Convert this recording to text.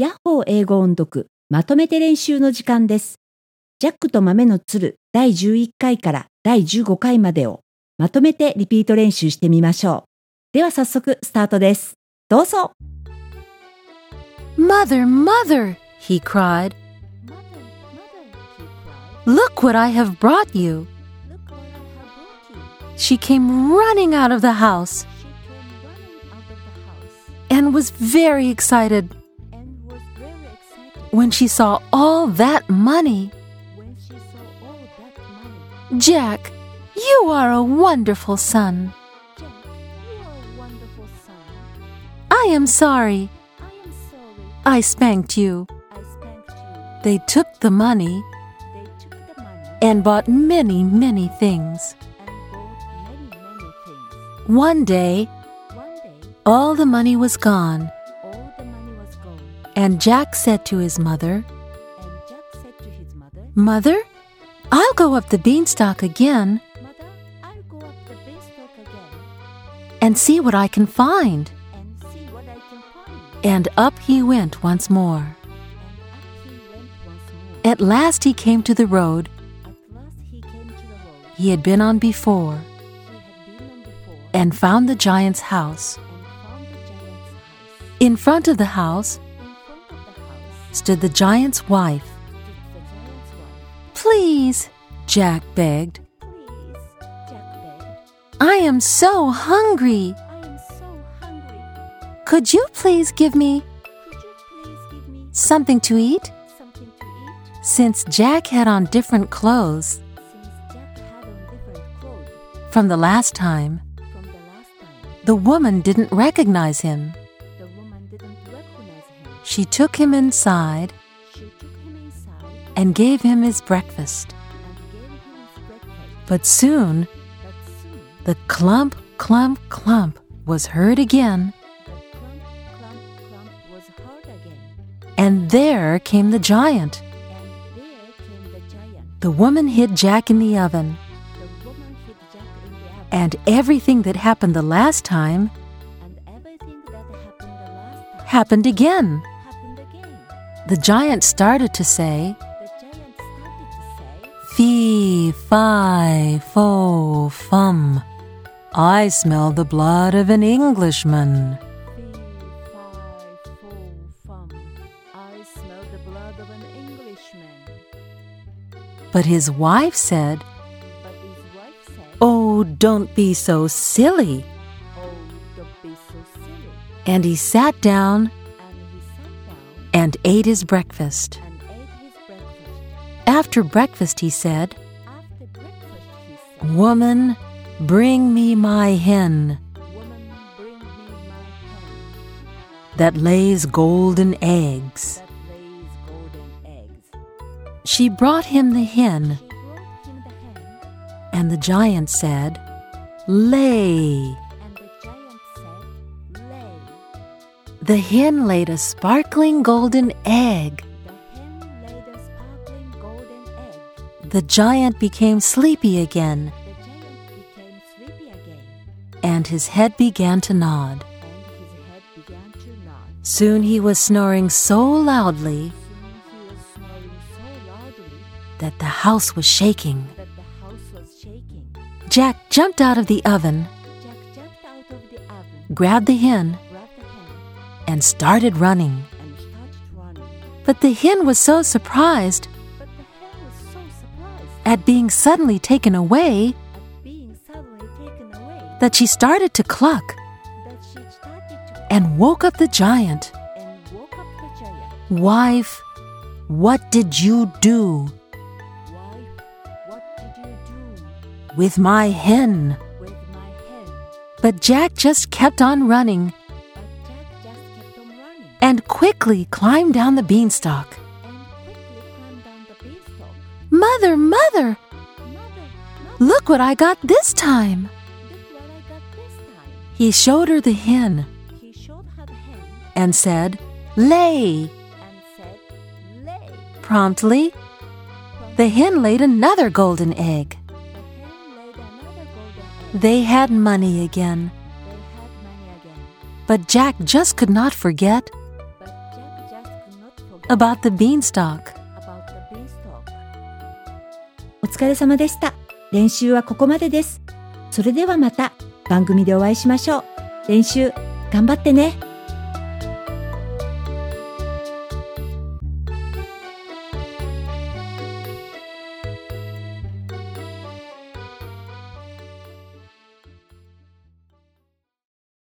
ヤッホー英語音読まとめて練習の時間です。ジャックと豆の鶴第11回から第15回までをまとめてリピート練習してみましょう。では早速スタートです。どうぞ Mother, mother, he cried, look what I have brought you. She came running out of the house and was very excited when she saw all that money. Jack, you are a wonderful son. I am sorry. I spanked you. They took the money and bought many, many things. One day, all the money was gone, and Jack said to his mother, Mother, I'll go up the beanstalk again and see what I can find. And up he went once more. At last he came to the road he had been on before and found the giant's house. In front of the house stood the giant's wife. Please, Jack begged. I am so hungry. Could you please give me something to eat? Since Jack had on different clothes from the last time, the woman didn't recognize him. She took him inside and gave him his breakfast. But soon, the clump, clump, clump was heard again, and there came the giant. The woman hid Jack in the oven, and everything that happened the last time happened again. The giant started to say, Fee, fi, fo, fum. I smell the blood of an Englishman. But his wife said, oh, oh, don't be so silly. And he sat down and ate his breakfast. After breakfast, he said, Woman, bring me my hen that lays golden eggs. She brought him the hen, and the giant said, Lay. The hen laid a sparkling golden egg. The giant became sleepy again, and his head began to nod. Soon he was snoring so loudly that the house was shaking. Jack jumped out of the oven, grabbed the hen, and started running. But the hen was so surprised at being suddenly taken away that she started to cluck and woke up the giant. Wife, what did you do with my hen? But Jack just kept on running and quickly climbed down the beanstalk. Mother, mother, look what I got this time. He showed her the hen and said, Lay. Promptly, the hen laid another golden egg. They had money again, but Jack just could not forget about the beanstalk. お疲れ様でした。練習はここまでです。それではまた番組でお会いしましょう。練習頑張ってね。